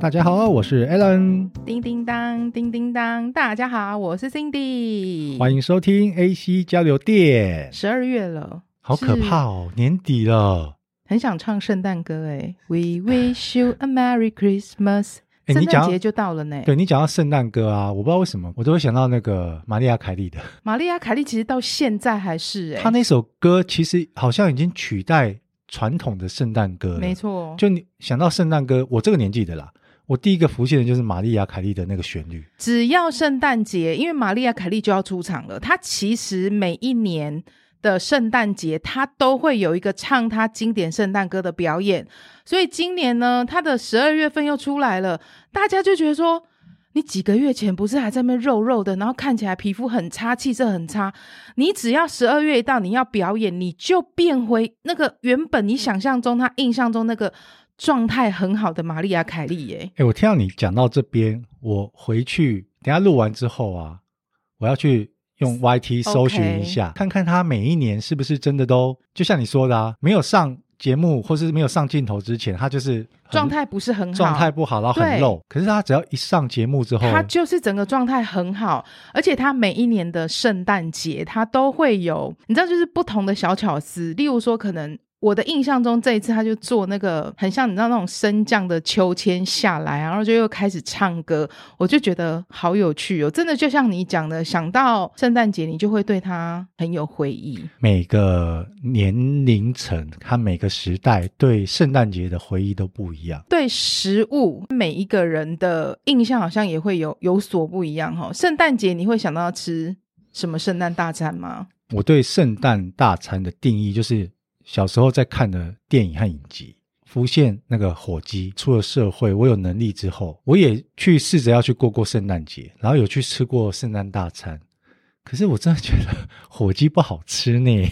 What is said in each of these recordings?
大家好，我是 Alan。叮叮当，叮叮当，大家好，我是 Cindy。欢迎收听 AC 交流电。十二月了，好可怕哦，年底了，很想唱圣诞歌哎。We wish you a Merry Christmas。圣诞节就到了呢。对，你讲到圣诞歌啊，我不知道为什么，我都会想到那个玛丽亚凯莉的。玛丽亚凯莉其实到现在还是哎，她那首歌其实好像已经取代传统的圣诞歌了。没错，就你想到圣诞歌，我这个年纪的啦。我第一个浮现的就是玛丽亚凯莉的那个旋律。只要圣诞节，因为玛丽亚凯莉就要出场了。她其实每一年的圣诞节，她都会有一个唱她经典圣诞歌的表演。所以今年呢，她的十二月份又出来了，大家就觉得说，你几个月前不是还在那肉肉的，然后看起来皮肤很差，气色很差。你只要十二月一到，你要表演，你就变回那个原本你想象中、他印象中那个。状态很好的玛丽亚·凯莉耶！哎，我听到你讲到这边，我回去等下录完之后啊，我要去用 YT 搜寻一下.看看他每一年是不是真的都就像你说的啊，没有上节目或是没有上镜头之前，他就是状态不是很好，状态不好，然后很露。可是他只要一上节目之后，他就是整个状态很好，而且他每一年的圣诞节，他都会有，你知道，就是不同的小巧思，例如说可能。我的印象中，这一次他就做那个很像你知道那种升降的秋千下来，然后就又开始唱歌，我就觉得好有趣哦！真的就像你讲的，想到圣诞节，你就会对他很有回忆。每个年龄层，他每个时代对圣诞节的回忆都不一样。对食物，每一个人的印象好像也会有有所不一样哈、哦。圣诞节你会想到吃什么圣诞大餐吗？我对圣诞大餐的定义就是。小时候在看的电影和影集，浮现那个火鸡。出了社会，我有能力之后，我也去试着要去过过圣诞节，然后有去吃过圣诞大餐。可是我真的觉得 火鸡不好吃呢。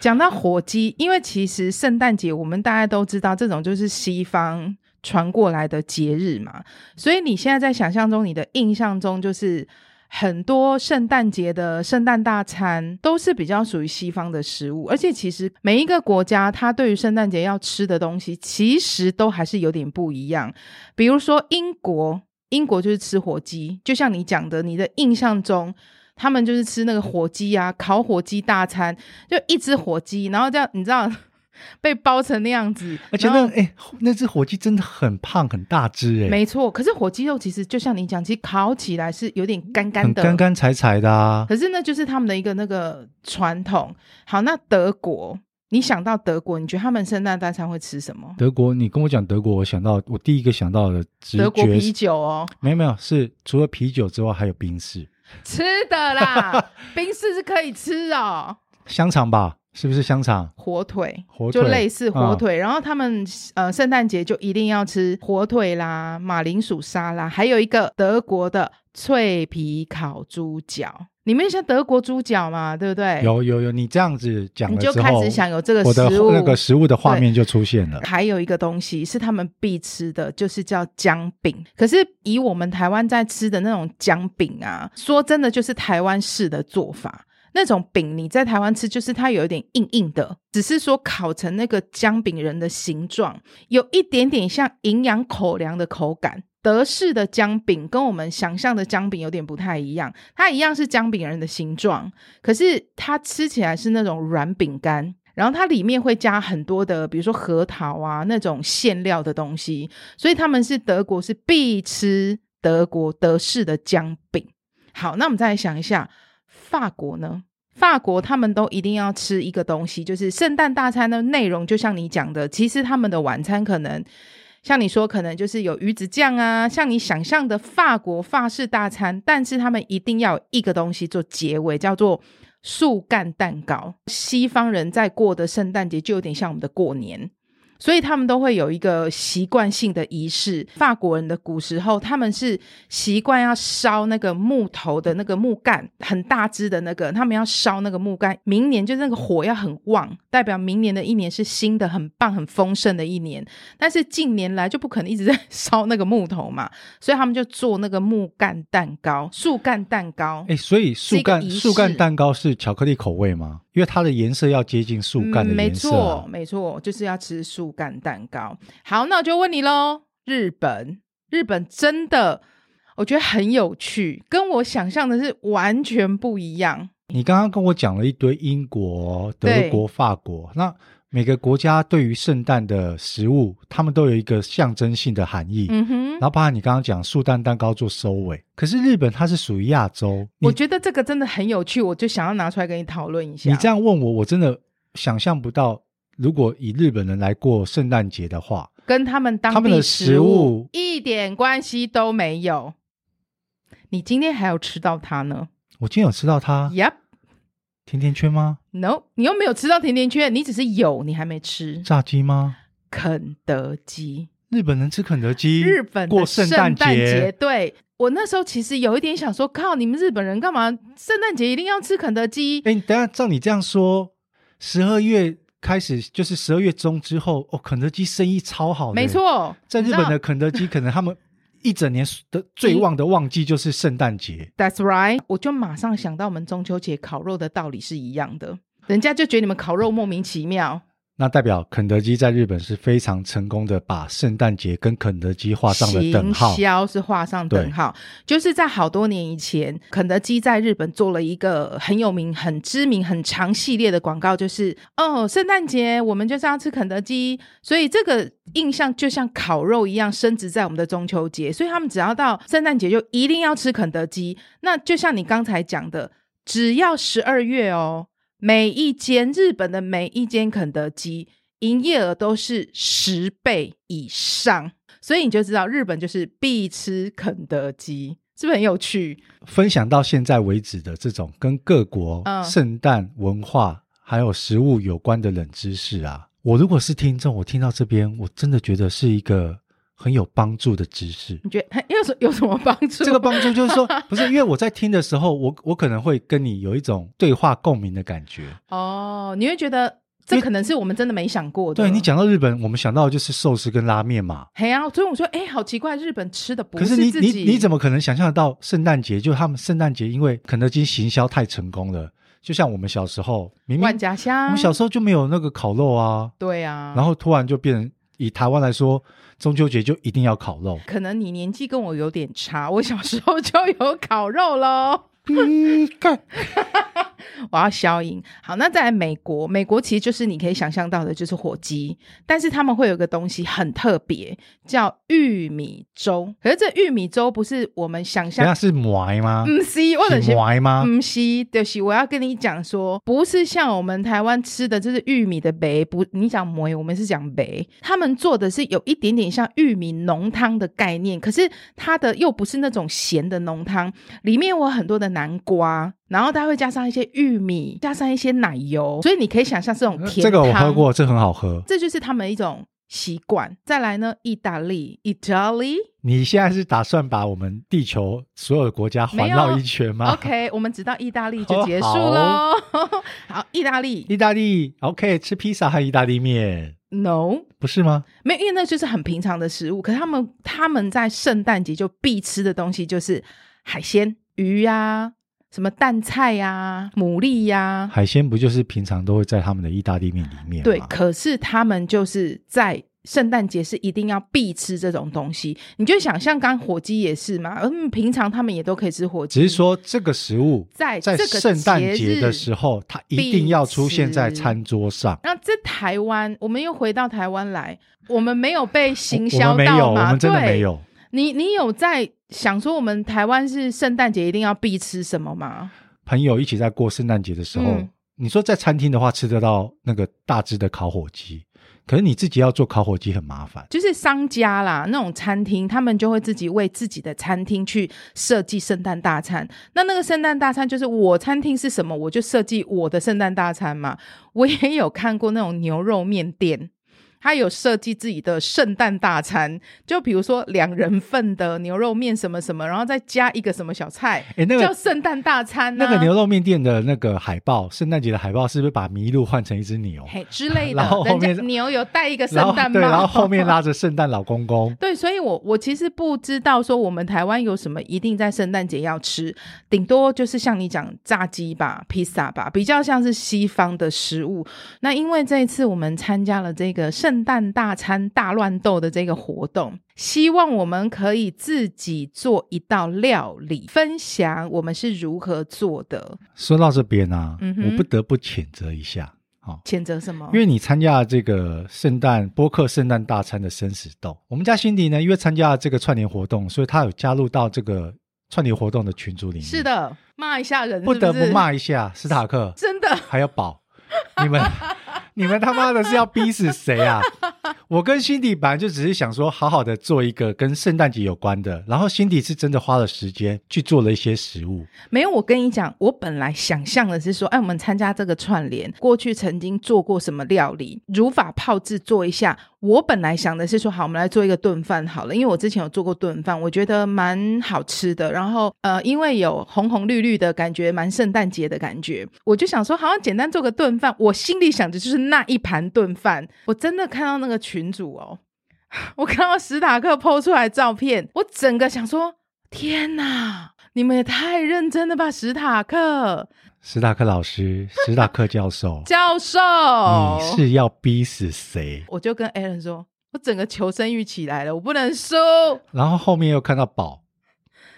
讲到火鸡，因为其实圣诞节我们大家都知道，这种就是西方传过来的节日嘛，所以你现在在想象中，你的印象中就是。很多圣诞节的圣诞大餐都是比较属于西方的食物，而且其实每一个国家它对于圣诞节要吃的东西，其实都还是有点不一样。比如说英国，英国就是吃火鸡，就像你讲的，你的印象中他们就是吃那个火鸡啊，烤火鸡大餐，就一只火鸡，然后这样你知道。被包成那样子，而且那哎、欸，那只火鸡真的很胖很大只哎，没错。可是火鸡肉其实就像你讲，其实烤起来是有点干干的，干干柴柴的啊。可是那就是他们的一个那个传统。好，那德国，你想到德国，你觉得他们圣诞大餐会吃什么？德国，你跟我讲德国，我想到我第一个想到的德国啤酒哦，没有没有，是除了啤酒之外还有冰室，吃的啦，冰室是可以吃哦，香肠吧。是不是香肠、火腿，火腿就类似火腿。嗯、然后他们呃，圣诞节就一定要吃火腿啦、马铃薯沙拉，还有一个德国的脆皮烤猪脚。你们像德国猪脚嘛，对不对？有有有，你这样子讲你就开始想有这个食物，那个食物的画面就出现了。还有一个东西是他们必吃的，就是叫姜饼。可是以我们台湾在吃的那种姜饼啊，说真的，就是台湾式的做法。那种饼你在台湾吃，就是它有一点硬硬的，只是说烤成那个姜饼人的形状，有一点点像营养口粮的口感。德式的姜饼跟我们想象的姜饼有点不太一样，它一样是姜饼人的形状，可是它吃起来是那种软饼干，然后它里面会加很多的，比如说核桃啊那种馅料的东西，所以他们是德国是必吃德国德式的姜饼。好，那我们再来想一下。法国呢？法国他们都一定要吃一个东西，就是圣诞大餐的内容。就像你讲的，其实他们的晚餐可能像你说，可能就是有鱼子酱啊，像你想象的法国法式大餐。但是他们一定要一个东西做结尾，叫做树干蛋糕。西方人在过的圣诞节就有点像我们的过年。所以他们都会有一个习惯性的仪式。法国人的古时候，他们是习惯要烧那个木头的那个木干，很大支的那个，他们要烧那个木干。明年就是那个火要很旺，代表明年的一年是新的、很棒、很丰盛的一年。但是近年来就不可能一直在烧那个木头嘛，所以他们就做那个木干蛋糕、树干蛋糕。哎，所以树干树干蛋糕是巧克力口味吗？因为它的颜色要接近树干的颜色。啊嗯，没错，没错，就是要吃树干蛋糕。好，那我就问你喽，日本，日本真的，我觉得很有趣，跟我想象的是完全不一样。你刚刚跟我讲了一堆英国、德国、法国，那每个国家对于圣诞的食物，他们都有一个象征性的含义。嗯哼，然后包含你刚刚讲树蛋蛋糕做收尾，可是日本它是属于亚洲，我觉得这个真的很有趣，我就想要拿出来跟你讨论一下。你这样问我，我真的想象不到，如果以日本人来过圣诞节的话，跟他们当地的食物一点关系都没有。你今天还有吃到它呢？我今天有吃到它。Yep。甜甜圈吗？No，你又没有吃到甜甜圈，你只是有，你还没吃。炸鸡吗？肯德基。日本人吃肯德基？日本过圣诞节？对，我那时候其实有一点想说，靠，你们日本人干嘛圣诞节一定要吃肯德基？哎，等下照你这样说，十二月开始就是十二月中之后，哦，肯德基生意超好的。没错，在日本的肯德基可能他们。一整年的最旺的旺季就是圣诞节。That's right，我就马上想到我们中秋节烤肉的道理是一样的，人家就觉得你们烤肉莫名其妙。那代表肯德基在日本是非常成功的，把圣诞节跟肯德基画上了等号。行销是画上等号，就是在好多年以前，肯德基在日本做了一个很有名、很知名、很长系列的广告，就是哦，圣诞节我们就是要吃肯德基，所以这个印象就像烤肉一样升值在我们的中秋节，所以他们只要到圣诞节就一定要吃肯德基。那就像你刚才讲的，只要十二月哦。每一间日本的每一间肯德基营业额都是十倍以上，所以你就知道日本就是必吃肯德基，是不是很有趣？分享到现在为止的这种跟各国圣诞文化还有食物有关的冷知识啊，我如果是听众，我听到这边，我真的觉得是一个。很有帮助的知识，你觉得有什 有什么帮助？这个帮助就是说，不是因为我在听的时候，我我可能会跟你有一种对话共鸣的感觉。哦，你会觉得这可能是我们真的没想过的。对，你讲到日本，我们想到的就是寿司跟拉面嘛。嘿啊，所以我说，哎，好奇怪，日本吃的不是自己。可是你你你怎么可能想象得到圣诞节？就他们圣诞节，因为肯德基行销太成功了，就像我们小时候，明明万家香，我们小时候就没有那个烤肉啊。对啊，然后突然就变成。以台湾来说，中秋节就一定要烤肉。可能你年纪跟我有点差，我小时候就有烤肉喽。我要消音。好，那再来美国，美国其实就是你可以想象到的，就是火鸡，但是他们会有个东西很特别，叫玉米粥。可是这玉米粥不是我们想象，那是麦吗？不是，或者是麦吗？不是，就是我要跟你讲说，不是像我们台湾吃的，就是玉米的白。不，你讲麦，我们是讲白。他们做的是有一点点像玉米浓汤的概念，可是它的又不是那种咸的浓汤，里面有很多的南瓜。然后它会加上一些玉米，加上一些奶油，所以你可以想象这种甜汤。这个我喝过，这很好喝。这就是他们一种习惯。再来呢，意大利，Italy。你现在是打算把我们地球所有的国家环绕一圈吗？OK，我们只到意大利就结束喽。好，好，意大利，意大利，OK，吃披萨和意大利面？No，不是吗？没有，因为那就是很平常的食物。可是他们他们在圣诞节就必吃的东西就是海鲜、鱼呀、啊。什么淡菜呀、啊、牡蛎呀、啊，海鲜不就是平常都会在他们的意大利面里面吗？对，可是他们就是在圣诞节是一定要必吃这种东西。你就想像刚火鸡也是嘛，嗯，平常他们也都可以吃火鸡，只是说这个食物在在圣诞节的时候，它一定要出现在餐桌上。那在台湾，我们又回到台湾来，我们没有被行销到吗？我们没有，我们真的没有。你你有在想说我们台湾是圣诞节一定要必吃什么吗？朋友一起在过圣诞节的时候，嗯、你说在餐厅的话吃得到那个大只的烤火鸡，可是你自己要做烤火鸡很麻烦。就是商家啦，那种餐厅他们就会自己为自己的餐厅去设计圣诞大餐。那那个圣诞大餐就是我餐厅是什么，我就设计我的圣诞大餐嘛。我也有看过那种牛肉面店。他有设计自己的圣诞大餐，就比如说两人份的牛肉面什么什么，然后再加一个什么小菜，诶那个叫圣诞大餐啊。那个牛肉面店的那个海报，圣诞节的海报是不是把麋鹿换成一只牛？嘿，之类的。然后后面牛有戴一个圣诞帽，对，然后后面 拉着圣诞老公公。对，所以我我其实不知道说我们台湾有什么一定在圣诞节要吃，顶多就是像你讲炸鸡吧、披萨吧，比较像是西方的食物。那因为这一次我们参加了这个圣圣诞大餐大乱斗的这个活动，希望我们可以自己做一道料理，分享我们是如何做的。说到这边啊，嗯，我不得不谴责一下。谴责什么？因为你参加了这个圣诞播客圣诞大餐的生死斗，我们家辛迪呢，因为参加了这个串联活动，所以他有加入到这个串联活动的群组里面。是的，骂一下人是不是，不得不骂一下斯塔克，真的，还有宝，你们。你们他妈的是要逼死谁啊？我跟辛迪本来就只是想说，好好的做一个跟圣诞节有关的，然后辛迪是真的花了时间去做了一些食物。没有，我跟你讲，我本来想象的是说，哎，我们参加这个串联，过去曾经做过什么料理，如法炮制做一下。我本来想的是说，好，我们来做一个炖饭好了，因为我之前有做过炖饭，我觉得蛮好吃的。然后，呃，因为有红红绿绿的感觉，蛮圣诞节的感觉，我就想说，好像简单做个炖饭。我心里想的就是那一盘炖饭。我真的看到那个群主哦，我看到史塔克 po 出来照片，我整个想说，天哪，你们也太认真了吧，史塔克。史塔克老师，史塔克教授，教授，你是要逼死谁？我就跟 Alan 说，我整个求生欲起来了，我不能输。然后后面又看到宝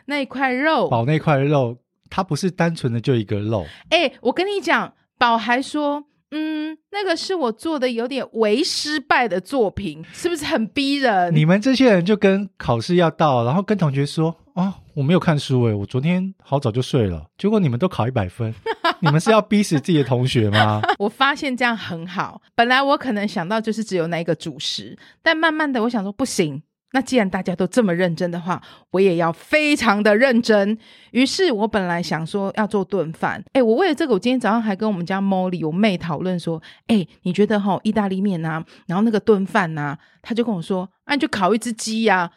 那一块肉，宝那块肉，它不是单纯的就一个肉。哎、欸，我跟你讲，宝还说，嗯，那个是我做的有点为失败的作品，是不是很逼人？你们这些人就跟考试要到，然后跟同学说。啊，我没有看书诶，我昨天好早就睡了，结果你们都考一百分，你们是要逼死自己的同学吗？我发现这样很好，本来我可能想到就是只有那一个主食，但慢慢的我想说不行，那既然大家都这么认真的话，我也要非常的认真。于是我本来想说要做炖饭，诶，我为了这个，我今天早上还跟我们家 Molly 我妹讨论说，诶，你觉得哈意大利面啊，然后那个炖饭呐，她就跟我说，那、啊、你就烤一只鸡呀、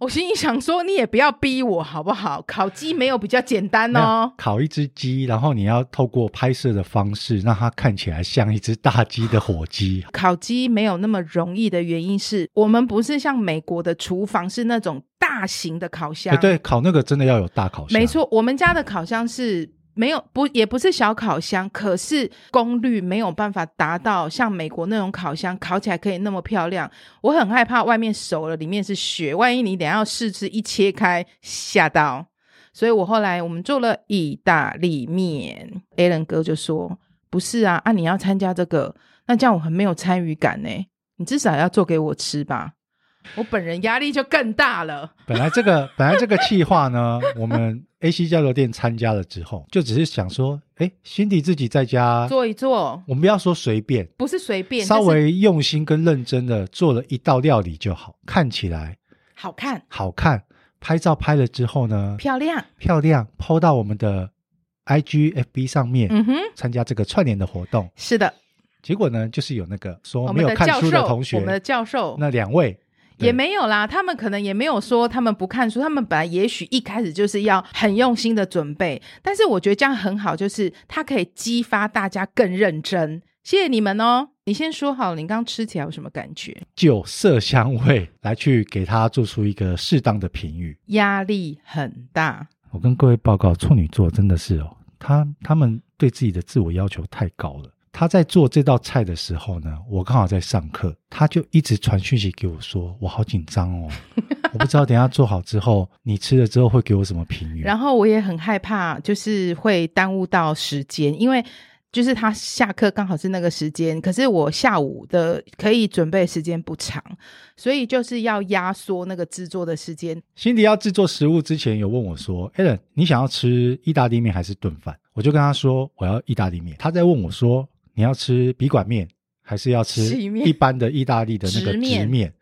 我心里想说，你也不要逼我好不好？烤鸡没有比较简单哦。烤一只鸡，然后你要透过拍摄的方式，让它看起来像一只大鸡的火鸡。烤鸡没有那么容易的原因是我们不是像美国的厨房是那种大型的烤箱。对，烤那个真的要有大烤箱。没错，我们家的烤箱是。没有不也不是小烤箱，可是功率没有办法达到像美国那种烤箱烤起来可以那么漂亮。我很害怕外面熟了里面是雪，万一你等下要试吃一切开吓到。所以我后来我们做了意大利面，Alan 哥就说不是啊，啊你要参加这个，那这样我很没有参与感呢。你至少要做给我吃吧。我本人压力就更大了。本来这个本来这个计划呢，我们 AC 交流店参加了之后，就只是想说，哎，辛迪自己在家做一做。我们不要说随便，不是随便，稍微用心跟认真的做了一道料理就好，看起来好看，好看。拍照拍了之后呢，漂亮，漂亮，PO 到我们的 IG FB 上面，嗯哼，参加这个串联的活动。是的，结果呢，就是有那个说没有看书的同学，我们的教授，那两位。也没有啦，他们可能也没有说他们不看书，他们本来也许一开始就是要很用心的准备，但是我觉得这样很好，就是它可以激发大家更认真。谢谢你们哦，你先说好，你刚刚吃起来有什么感觉？就色香味来去给他做出一个适当的评语，压力很大。我跟各位报告，处女座真的是哦，他他们对自己的自我要求太高了。他在做这道菜的时候呢，我刚好在上课，他就一直传讯息给我说：“我好紧张哦，我不知道等一下做好之后，你吃了之后会给我什么评语。”然后我也很害怕，就是会耽误到时间，因为就是他下课刚好是那个时间，可是我下午的可以准备时间不长，所以就是要压缩那个制作的时间。辛迪要制作食物之前有问我说：“Alan，你想要吃意大利面还是炖饭？”我就跟他说：“我要意大利面。”他在问我说。你要吃笔管面，还是要吃一般的意大利的那个直面？直面。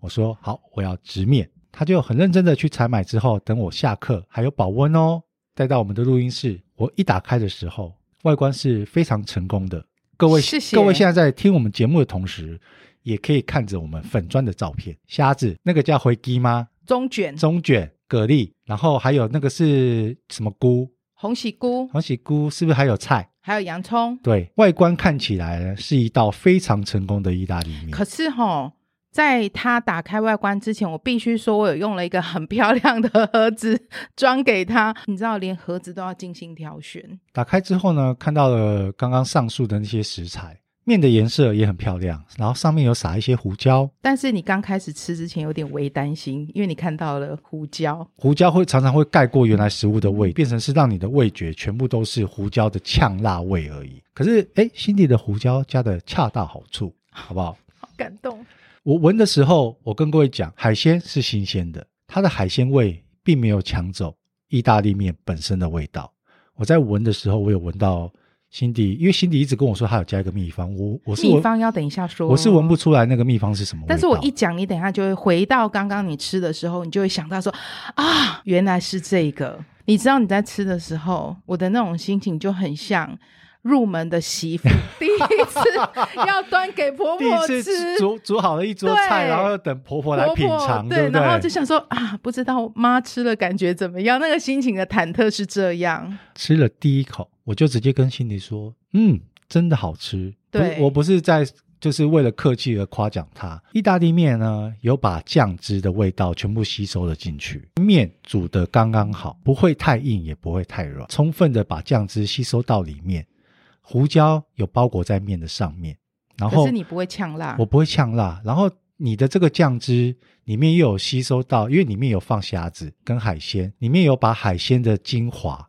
我说好，我要直面。他就很认真的去采买，之后等我下课，还有保温哦，带到我们的录音室。我一打开的时候，外观是非常成功的。各位，谢谢各位现在在听我们节目的同时，也可以看着我们粉砖的照片。虾子，那个叫回鸡吗？中卷，中卷，蛤蜊，然后还有那个是什么菇？红喜菇，红喜菇是不是还有菜？还有洋葱，对，外观看起来呢是一道非常成功的意大利面。可是齁，在它打开外观之前，我必须说，我有用了一个很漂亮的盒子装给他。你知道，连盒子都要精心挑选。打开之后呢，看到了刚刚上述的那些食材，面的颜色也很漂亮，然后上面有撒一些胡椒。但是你刚开始吃之前有点微担心，因为你看到了胡椒，胡椒会常常会盖过原来食物的味，变成是让你的味觉全部都是胡椒的呛辣味而已。可是，哎，Cindy 的胡椒加的恰到好处，好不好？好感动。我闻的时候，我跟各位讲，海鲜是新鲜的，它的海鲜味并没有抢走意大利面本身的味道。我在闻的时候，我有闻到。辛迪，因为辛迪一直跟我说他有加一个秘方，我我是秘方要等一下说，我是闻不出来那个秘方是什么。但是我一讲，你等一下就会回到刚刚你吃的时候，你就会想到说啊，原来是这个。你知道你在吃的时候，我的那种心情就很像入门的媳妇，第一次要端给婆婆吃，煮煮好了一桌菜，然后要等婆婆来品尝，对，然后就想说啊，不知道妈吃了感觉怎么样？那个心情的忐忑是这样。吃了第一口。我就直接跟心里说：“嗯，真的好吃。对”我不是在就是为了客气而夸奖它。意大利面呢，有把酱汁的味道全部吸收了进去，面煮的刚刚好，不会太硬，也不会太软，充分的把酱汁吸收到里面。胡椒有包裹在面的上面，然后可是你不会呛辣，我不会呛辣。然后你的这个酱汁里面又有吸收到，因为里面有放虾子跟海鲜，里面有把海鲜的精华。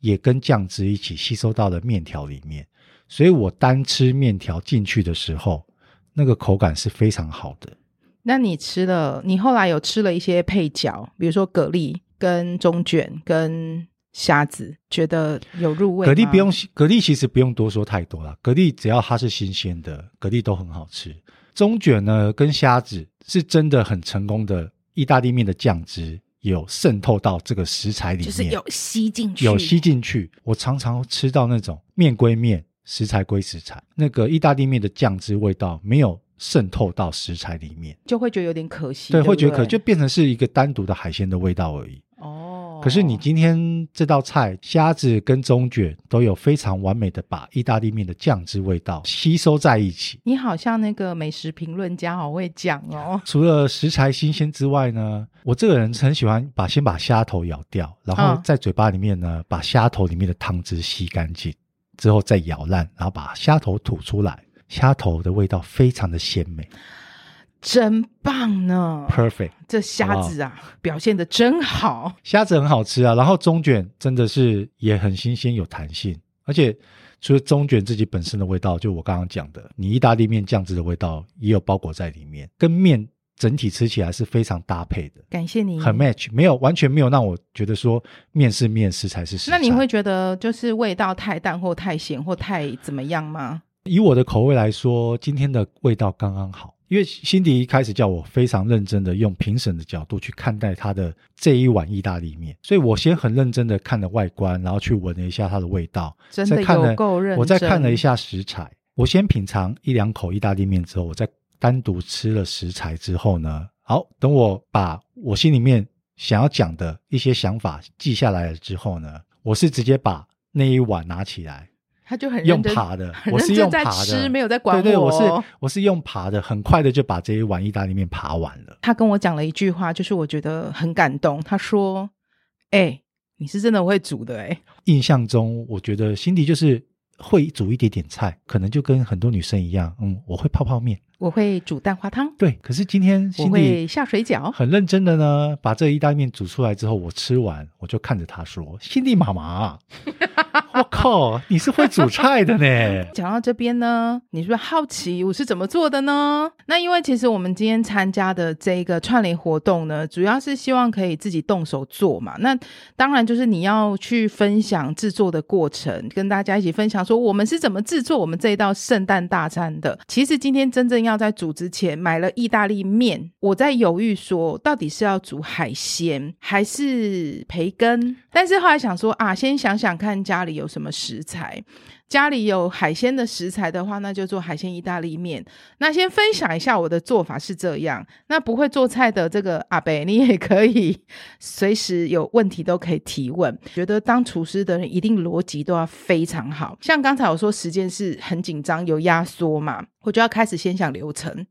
也跟酱汁一起吸收到了面条里面，所以我单吃面条进去的时候，那个口感是非常好的。那你吃了，你后来有吃了一些配角，比如说蛤蜊、跟中卷、跟虾子，觉得有入味？蛤蜊不用，蛤蜊其实不用多说太多了。蛤蜊只要它是新鲜的，蛤蜊都很好吃。中卷呢，跟虾子是真的很成功的意大利面的酱汁。有渗透到这个食材里面，就是有吸进去，有吸进去。我常常吃到那种面归面，食材归食材，那个意大利面的酱汁味道没有渗透到食材里面，就会觉得有点可惜。对，对对会觉得可就变成是一个单独的海鲜的味道而已。可是你今天这道菜，虾子跟中卷都有非常完美的把意大利面的酱汁味道吸收在一起。你好像那个美食评论家，好会讲哦。除了食材新鲜之外呢，我这个人很喜欢把先把虾头咬掉，然后在嘴巴里面呢，把虾头里面的汤汁吸干净，之后再咬烂，然后把虾头吐出来，虾头的味道非常的鲜美。真棒呢！Perfect，这虾子啊，好好表现的真好。虾子很好吃啊，然后中卷真的是也很新鲜有弹性，而且除了中卷自己本身的味道，就我刚刚讲的，你意大利面酱汁的味道也有包裹在里面，跟面整体吃起来是非常搭配的。感谢你，很 match，没有完全没有让我觉得说面是面，食才是食材。那你会觉得就是味道太淡或太咸或太怎么样吗？以我的口味来说，今天的味道刚刚好。因为辛迪一开始叫我非常认真的用评审的角度去看待他的这一碗意大利面，所以我先很认真的看了外观，然后去闻了一下它的味道，真的有够认真。我再看了一下食材，我先品尝一两口意大利面之后，我再单独吃了食材之后呢，好，等我把我心里面想要讲的一些想法记下来了之后呢，我是直接把那一碗拿起来。他就很用爬的，我是用爬的，没有在管我。对对，我是我是用爬的，很快的就把这一碗意大利面爬完了。他跟我讲了一句话，就是我觉得很感动。他说：“哎、欸，你是真的会煮的哎、欸。”印象中，我觉得辛迪就是会煮一点点菜，可能就跟很多女生一样，嗯，我会泡泡面。我会煮蛋花汤，对。可是今天我会下水饺，很认真的呢，把这个意大利面煮出来之后，我吃完，我就看着他说：“辛迪妈妈，我靠，你是会煮菜的呢。”讲到这边呢，你是不是好奇我是怎么做的呢？那因为其实我们今天参加的这个串联活动呢，主要是希望可以自己动手做嘛。那当然就是你要去分享制作的过程，跟大家一起分享说我们是怎么制作我们这一道圣诞大餐的。其实今天真正。要在煮之前买了意大利面，我在犹豫说到底是要煮海鲜还是培根，但是后来想说啊，先想想看家里有什么食材。家里有海鲜的食材的话，那就做海鲜意大利面。那先分享一下我的做法是这样。那不会做菜的这个阿伯，你也可以随时有问题都可以提问。觉得当厨师的人一定逻辑都要非常好。像刚才我说时间是很紧张，有压缩嘛。我就要开始先想流程。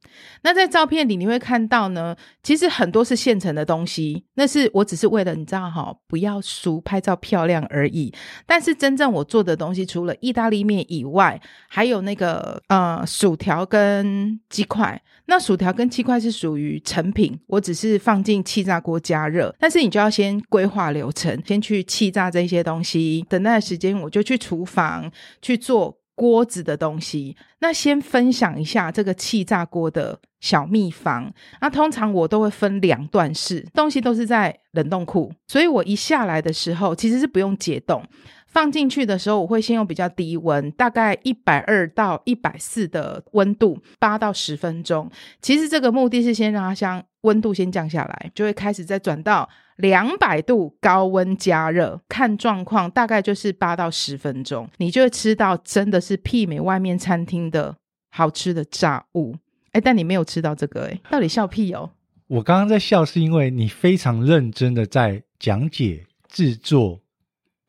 那在照片里你会看到呢，其实很多是现成的东西，那是我只是为了你知道哈，不要输拍照漂亮而已。但是真正我做的东西，除了意大利面以外，还有那个呃薯条跟鸡块。那薯条跟鸡块是属于成品，我只是放进气炸锅加热。但是你就要先规划流程，先去气炸这些东西，等待的时间我就去厨房去做。锅子的东西，那先分享一下这个气炸锅的小秘方。那通常我都会分两段式，东西都是在冷冻库，所以我一下来的时候其实是不用解冻，放进去的时候我会先用比较低温，大概一百二到一百四的温度，八到十分钟。其实这个目的是先让它香，温度先降下来，就会开始再转到。两百度高温加热，看状况，大概就是八到十分钟，你就会吃到真的是媲美外面餐厅的好吃的炸物。哎，但你没有吃到这个，哎，到底笑屁哦？我刚刚在笑，是因为你非常认真的在讲解制作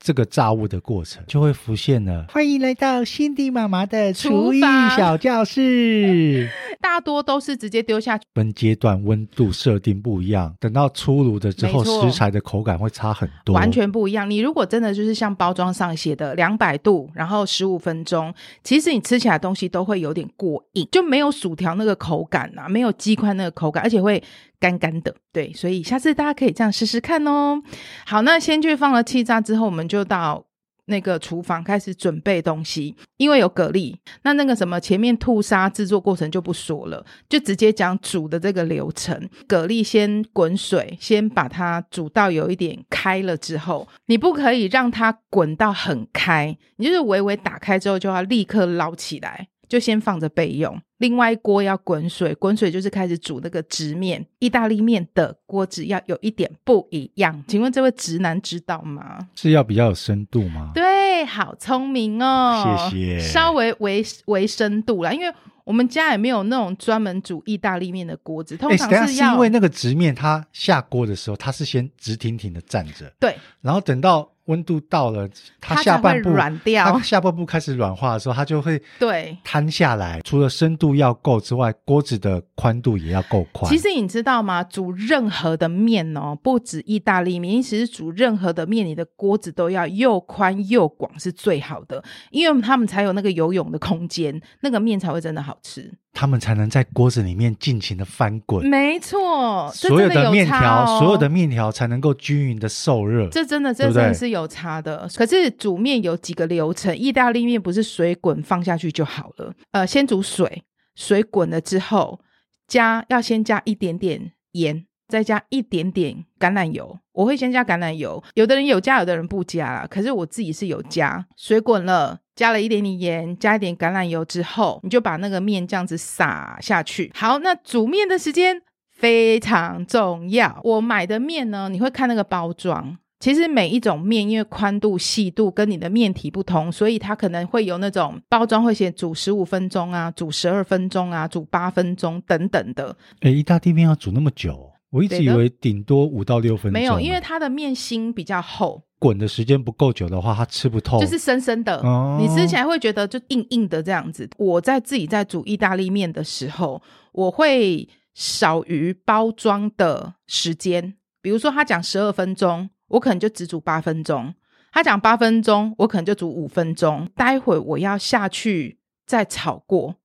这个炸物的过程，就会浮现了。欢迎来到辛迪妈妈的厨艺小教室。大多都是直接丢下去，分阶段温度设定不一样，等到出炉的之后，食材的口感会差很多，完全不一样。你如果真的就是像包装上写的两百度，然后十五分钟，其实你吃起来的东西都会有点过硬，就没有薯条那个口感啊，没有鸡块那个口感，而且会干干的。对，所以下次大家可以这样试试看哦。好，那先去放了气炸之后，我们就到。那个厨房开始准备东西，因为有蛤蜊，那那个什么前面吐沙制作过程就不说了，就直接讲煮的这个流程。蛤蜊先滚水，先把它煮到有一点开了之后，你不可以让它滚到很开，你就是微微打开之后就要立刻捞起来。就先放着备用，另外一锅要滚水，滚水就是开始煮那个直面。意大利面的锅子要有一点不一样，请问这位直男知道吗？是要比较有深度吗？对，好聪明哦，谢谢。稍微微微深度啦，因为我们家也没有那种专门煮意大利面的锅子，通常是要、因为那个直面它下锅的时候，它是先直挺挺的站着，对，然后等到。温度到了，它下半部软掉，它下半部开始软化的时候，它就会对摊下来。除了深度要够之外，锅子的宽度也要够宽。其实你知道吗？煮任何的面哦，不止意大利面，其实煮任何的面，你的锅子都要又宽又广是最好的，因为他们才有那个游泳的空间，那个面才会真的好吃。他们才能在锅子里面尽情的翻滚，没错，所有的面条，哦、所有的面条才能够均匀的受热。这真的，这真的是有差的。可是煮面有几个流程，意大利面不是水滚放下去就好了。呃，先煮水，水滚了之后，加要先加一点点盐，再加一点点橄榄油。我会先加橄榄油，有的人有加，有的人不加啦。可是我自己是有加。水滚了。加了一点点盐，加一点橄榄油之后，你就把那个面这样子撒下去。好，那煮面的时间非常重要。我买的面呢，你会看那个包装。其实每一种面，因为宽度、细度跟你的面体不同，所以它可能会有那种包装会写煮十五分钟啊，煮十二分钟啊，煮八分钟等等的。诶，意大利面要煮那么久？我一直以为顶多五到六分钟。没有，因为它的面心比较厚。滚的时间不够久的话，它吃不透，就是生生的。哦、你吃起来会觉得就硬硬的这样子。我在自己在煮意大利面的时候，我会少于包装的时间。比如说他讲十二分钟，我可能就只煮八分钟；他讲八分钟，我可能就煮五分钟。待会我要下去再炒过。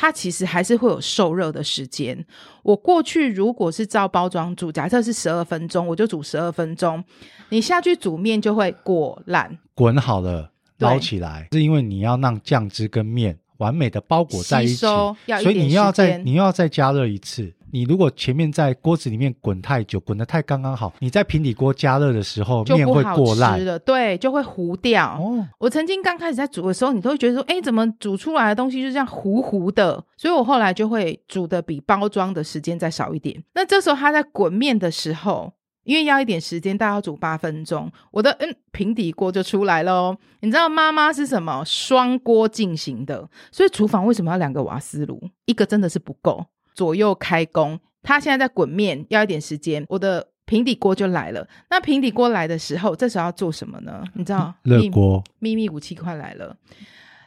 它其实还是会有受热的时间。我过去如果是照包装煮，假设是十二分钟，我就煮十二分钟。你下去煮面就会裹烂，滚好了捞起来，是因为你要让酱汁跟面完美的包裹在一起，所以你要再你要再加热一次。你如果前面在锅子里面滚太久，滚得太刚刚好，你在平底锅加热的时候，面会过烂了，对，就会糊掉。哦，我曾经刚开始在煮的时候，你都会觉得说，哎，怎么煮出来的东西就这样糊糊的？所以我后来就会煮的比包装的时间再少一点。那这时候它在滚面的时候，因为要一点时间，大概要煮八分钟，我的嗯平底锅就出来喽。你知道妈妈是什么？双锅进行的，所以厨房为什么要两个瓦斯炉？一个真的是不够。左右开工，他现在在滚面，要一点时间，我的平底锅就来了。那平底锅来的时候，这时候要做什么呢？你知道，热锅，秘密武器快来了。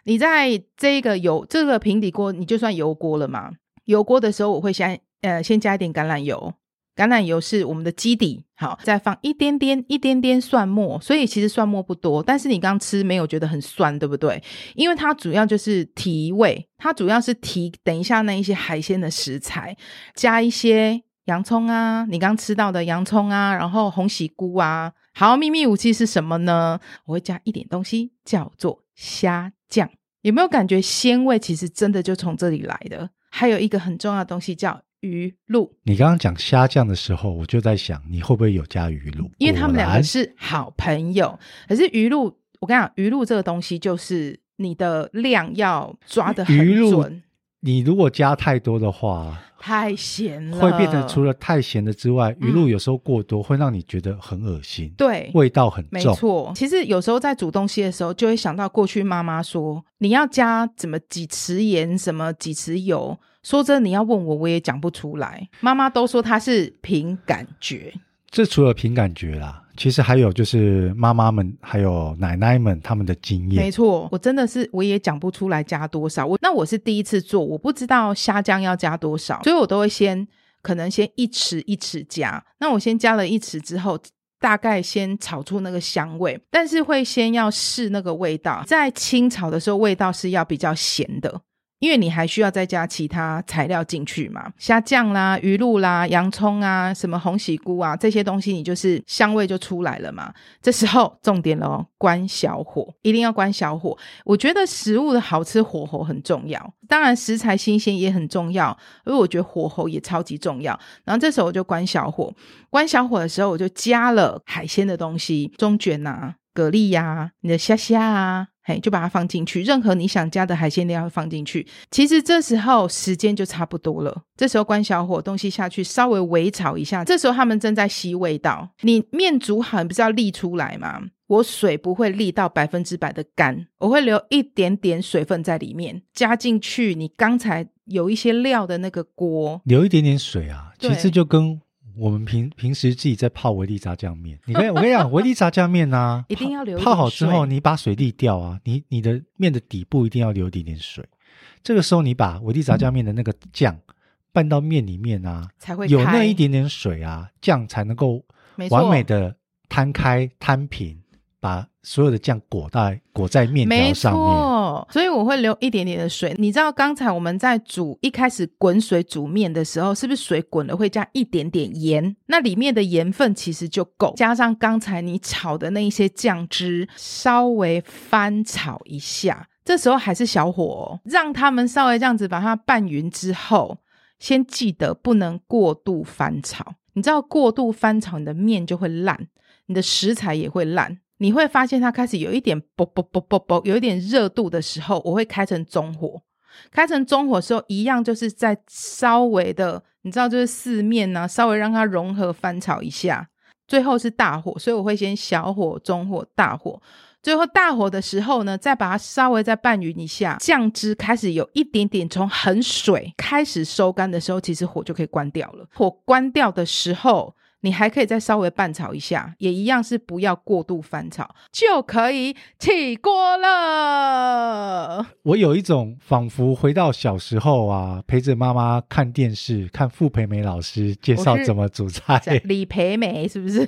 你在这个油这个平底锅，你就算油锅了嘛。油锅的时候，我会先呃先加一点橄榄油，橄榄油是我们的基底，好，再放一点点一点点蒜末，所以其实蒜末不多，但是你刚吃没有觉得很酸，对不对？因为它主要就是提味，它主要是提等一下那一些海鲜的食材，加一些洋葱啊，你刚吃到的洋葱啊，然后红喜菇啊，好，秘密武器是什么呢？我会加一点东西，叫做虾酱，有没有感觉鲜味其实真的就从这里来的？还有一个很重要的东西叫鱼露。你刚刚讲虾酱的时候，我就在想你会不会有加鱼露？因为他们两个是好朋友。可是鱼露，我跟你讲，鱼露这个东西就是你的量要抓得很准。你如果加太多的话，太咸了，会变成除了太咸的之外，鱼露有时候过多会让你觉得很恶心，对，味道很重。没错，其实有时候在煮东西的时候，就会想到过去妈妈说你要加怎么几匙盐，什么几匙油。说真的，你要问我，我也讲不出来。妈妈都说她是凭感觉。这除了凭感觉啦，其实还有就是妈妈们还有奶奶们他们的经验。没错，我真的是我也讲不出来加多少。我那我是第一次做，我不知道虾酱要加多少，所以我都会先可能先一匙一匙加。那我先加了一匙之后，大概先炒出那个香味，但是会先要试那个味道，在清炒的时候味道是要比较咸的。因为你还需要再加其他材料进去嘛，虾酱啦、鱼露啦、洋葱啊、什么红喜菇啊这些东西，你就是香味就出来了嘛。这时候重点喽，关小火，一定要关小火。我觉得食物的好吃火候很重要，当然食材新鲜也很重要，而我觉得火候也超级重要。然后这时候我就关小火，关小火的时候我就加了海鲜的东西，中卷啊、蛤蜊呀、啊、你的虾虾啊。嘿，就把它放进去，任何你想加的海鲜料放进去。其实这时候时间就差不多了。这时候关小火，东西下去，稍微微炒一下。这时候他们正在吸味道。你面煮好，你不是要沥出来吗？我水不会沥到百分之百的干，我会留一点点水分在里面，加进去。你刚才有一些料的那个锅，留一点点水啊，其实就跟。我们平平时自己在泡维力炸酱面，你跟我跟你讲，维力炸酱面呢，一定要留泡好之后，你把水沥掉啊，你你的面的底部一定要留一点点水。这个时候，你把维力炸酱面的那个酱拌到面里面啊，才会有那一点点水啊，酱才能够完美的摊开摊平。把所有的酱裹在裹在面条上面，所以我会留一点点的水。你知道刚才我们在煮一开始滚水煮面的时候，是不是水滚了会加一点点盐？那里面的盐分其实就够，加上刚才你炒的那一些酱汁，稍微翻炒一下。这时候还是小火哦，让他们稍微这样子把它拌匀之后，先记得不能过度翻炒。你知道过度翻炒，你的面就会烂，你的食材也会烂。你会发现它开始有一点啵啵啵啵啵，有一点热度的时候，我会开成中火。开成中火的时候，一样就是在稍微的，你知道，就是四面呢，稍微让它融合翻炒一下。最后是大火，所以我会先小火、中火、大火。最后大火的时候呢，再把它稍微再拌匀一下，酱汁开始有一点点从很水开始收干的时候，其实火就可以关掉了。火关掉的时候。你还可以再稍微拌炒一下，也一样是不要过度翻炒，就可以起锅了。我有一种仿佛回到小时候啊，陪着妈妈看电视，看傅培梅老师介绍怎么煮菜。李培梅是不是？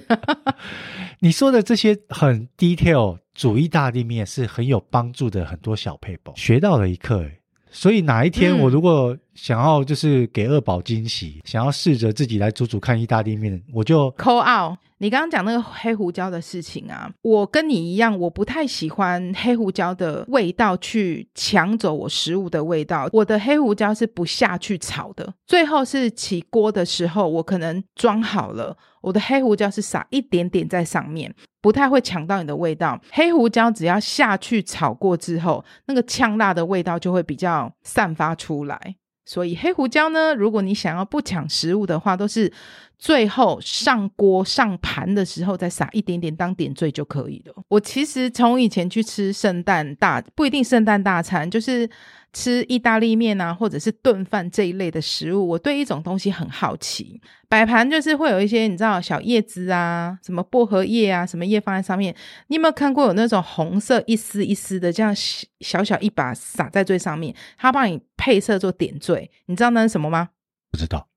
你说的这些很 detail，煮意大利面是很有帮助的，很多小撇步，学到了一课诶。所以哪一天我如果想要就是给二宝惊喜，想要试着自己来煮煮看意大利面，我就 call out。你刚刚讲那个黑胡椒的事情啊，我跟你一样，我不太喜欢黑胡椒的味道去抢走我食物的味道。我的黑胡椒是不下去炒的，最后是起锅的时候，我可能装好了，我的黑胡椒是撒一点点在上面，不太会抢到你的味道。黑胡椒只要下去炒过之后，那个呛辣的味道就会比较散发出来。所以黑胡椒呢，如果你想要不抢食物的话，都是最后上锅上盘的时候再撒一点点当点缀就可以了。我其实从以前去吃圣诞大，不一定圣诞大餐，就是。吃意大利面啊，或者是炖饭这一类的食物，我对一种东西很好奇。摆盘就是会有一些你知道小叶子啊，什么薄荷叶啊，什么叶放在上面。你有没有看过有那种红色一丝一丝的，这样小小一把撒在最上面，它帮你配色做点缀？你知道那是什么吗？不知道，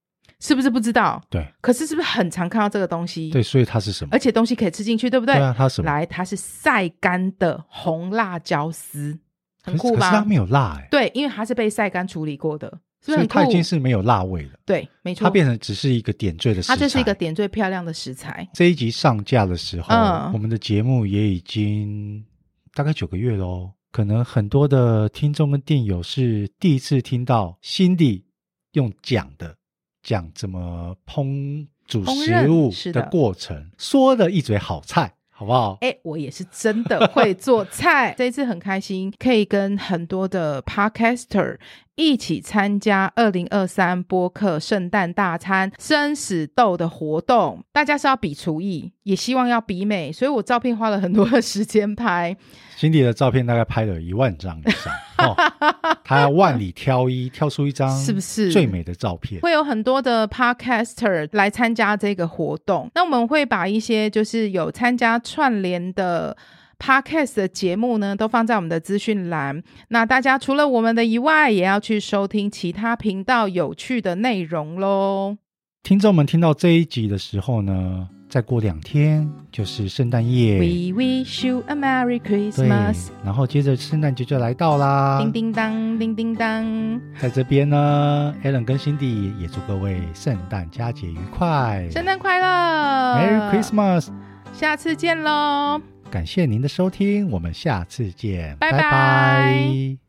是不是不知道？对。可是是不是很常看到这个东西？对，所以它是什么？而且东西可以吃进去，对不对？对啊，它是什么？来，它是晒干的红辣椒丝。很酷吧？可是它没有辣哎、欸。对，因为它是被晒干处理过的，是不是所以它已经是没有辣味了。对，没错，它变成只是一个点缀的食材。它就是一个点缀漂亮的食材。这一集上架的时候，嗯，我们的节目也已经大概九个月喽。可能很多的听众跟电友是第一次听到 Cindy 用讲的讲怎么烹煮食物的过程，说的一嘴好菜。好不好？哎，我也是真的会做菜。这一次很开心，可以跟很多的 Podcaster 一起参加二零二三播客圣诞大餐生死斗的活动。大家是要比厨艺，也希望要比美，所以我照片花了很多的时间拍。心底的照片大概拍了一万张以上。哦，他要万里挑一，挑出一张是不是最美的照片？会有很多的 podcaster 来参加这个活动。那我们会把一些就是有参加串联的 podcast 的节目呢，都放在我们的资讯栏。那大家除了我们的以外，也要去收听其他频道有趣的内容喽。听众们听到这一集的时候呢，再过两天就是圣诞夜。We wish you a Merry Christmas。然后接着圣诞节就来到啦。叮叮当，叮叮当。在这边呢，Alan 跟 Cindy 也祝各位圣诞佳节愉快。圣诞快乐，Merry Christmas。下次见喽。感谢您的收听，我们下次见，拜拜。拜拜。